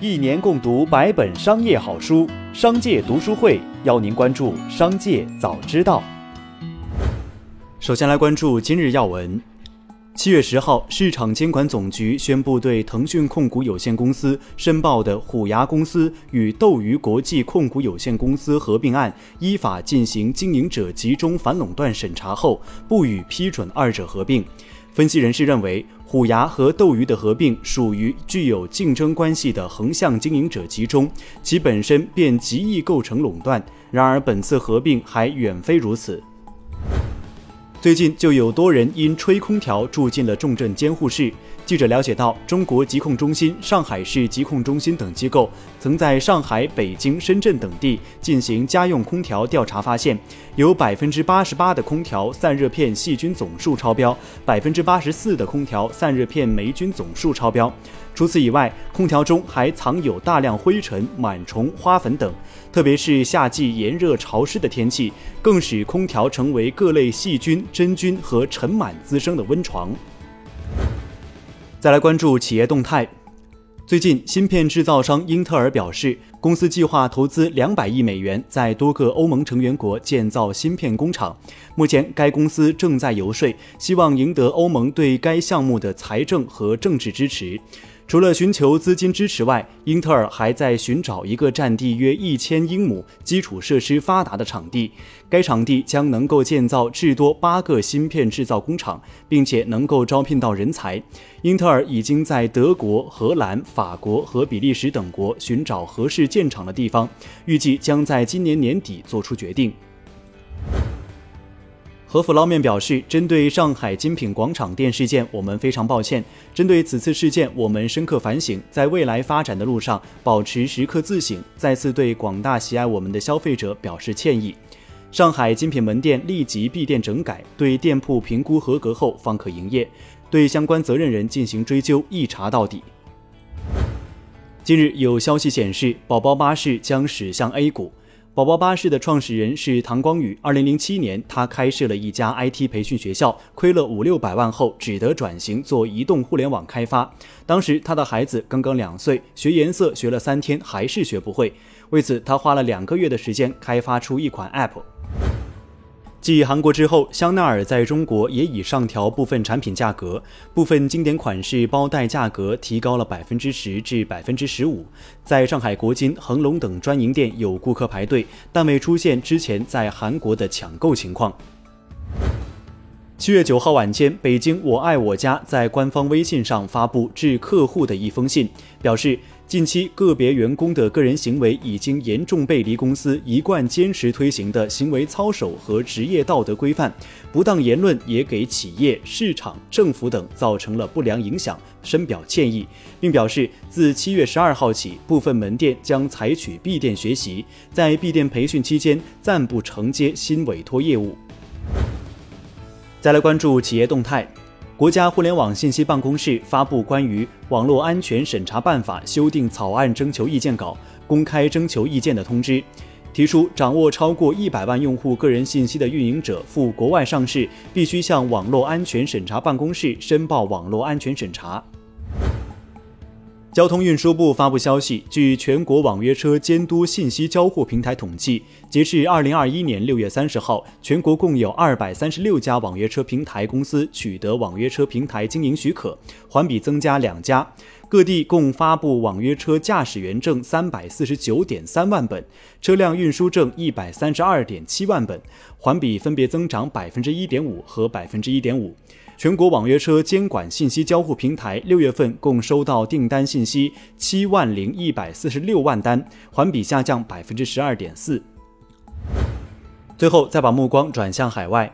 一年共读百本商业好书，商界读书会邀您关注商界早知道。首先来关注今日要闻。七月十号，市场监管总局宣布对腾讯控股有限公司申报的虎牙公司与斗鱼国际控股有限公司合并案，依法进行经营者集中反垄断审查后，不予批准二者合并。分析人士认为，虎牙和斗鱼的合并属于具有竞争关系的横向经营者集中，其本身便极易构成垄断。然而，本次合并还远非如此。最近就有多人因吹空调住进了重症监护室。记者了解到，中国疾控中心、上海市疾控中心等机构曾在上海、北京、深圳等地进行家用空调调查，发现有百分之八十八的空调散热片细菌总数超标，百分之八十四的空调散热片霉菌总数超标。除此以外，空调中还藏有大量灰尘、螨虫、花粉等，特别是夏季炎热潮湿的天气，更使空调成为各类细菌、真菌和尘螨滋生的温床。再来关注企业动态。最近，芯片制造商英特尔表示，公司计划投资两百亿美元，在多个欧盟成员国建造芯片工厂。目前，该公司正在游说，希望赢得欧盟对该项目的财政和政治支持。除了寻求资金支持外，英特尔还在寻找一个占地约一千英亩、基础设施发达的场地。该场地将能够建造至多八个芯片制造工厂，并且能够招聘到人才。英特尔已经在德国、荷兰、法国和比利时等国寻找合适建厂的地方，预计将在今年年底做出决定。和府捞面表示，针对上海精品广场店事件，我们非常抱歉。针对此次事件，我们深刻反省，在未来发展的路上保持时刻自省，再次对广大喜爱我们的消费者表示歉意。上海精品门店立即闭店整改，对店铺评估合格后方可营业，对相关责任人进行追究，一查到底。近日有消息显示，宝宝巴士将驶向 A 股。宝宝巴士的创始人是唐光宇。二零零七年，他开设了一家 IT 培训学校，亏了五六百万后，只得转型做移动互联网开发。当时他的孩子刚刚两岁，学颜色学了三天还是学不会，为此他花了两个月的时间开发出一款 App。继韩国之后，香奈儿在中国也已上调部分产品价格，部分经典款式包袋价格提高了百分之十至百分之十五。在上海国金、恒隆等专营店有顾客排队，但未出现之前在韩国的抢购情况。七月九号晚间，北京我爱我家在官方微信上发布致客户的一封信，表示。近期个别员工的个人行为已经严重背离公司一贯坚持推行的行为操守和职业道德规范，不当言论也给企业、市场、政府等造成了不良影响，深表歉意，并表示自七月十二号起，部分门店将采取闭店学习，在闭店培训期间暂不承接新委托业务。再来关注企业动态。国家互联网信息办公室发布关于《网络安全审查办法》修订草案征求意见稿，公开征求意见的通知，提出掌握超过一百万用户个人信息的运营者赴国外上市，必须向网络安全审查办公室申报网络安全审查。交通运输部发布消息，据全国网约车监督信息交互平台统计，截至二零二一年六月三十号，全国共有二百三十六家网约车平台公司取得网约车平台经营许可，环比增加两家。各地共发布网约车驾驶员证三百四十九点三万本，车辆运输证一百三十二点七万本，环比分别增长百分之一点五和百分之一点五。全国网约车监管信息交互平台六月份共收到订单信息七万零一百四十六万单，环比下降百分之十二点四。最后，再把目光转向海外。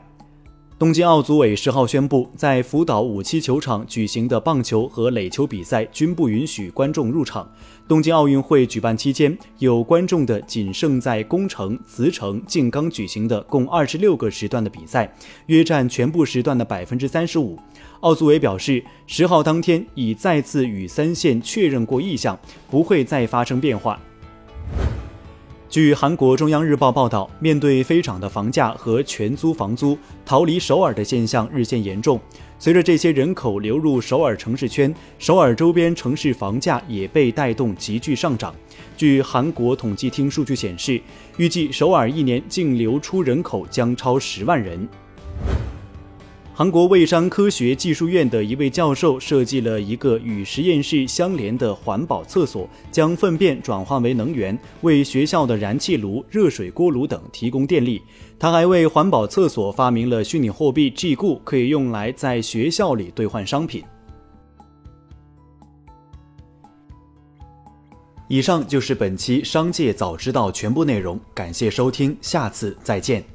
东京奥组委十号宣布，在福岛五七球场举行的棒球和垒球比赛均不允许观众入场。东京奥运会举办期间，有观众的仅剩在宫城、茨城、静冈举行的共二十六个时段的比赛，约占全部时段的百分之三十五。奥组委表示，十号当天已再次与三线确认过意向，不会再发生变化。据韩国中央日报报道，面对飞涨的房价和全租房租逃离首尔的现象日渐严重，随着这些人口流入首尔城市圈，首尔周边城市房价也被带动急剧上涨。据韩国统计厅数据显示，预计首尔一年净流出人口将超十万人。韩国卫生科学技术院的一位教授设计了一个与实验室相连的环保厕所，将粪便转化为能源，为学校的燃气炉、热水锅炉等提供电力。他还为环保厕所发明了虚拟货币 G 固，可以用来在学校里兑换商品。以上就是本期《商界早知道》全部内容，感谢收听，下次再见。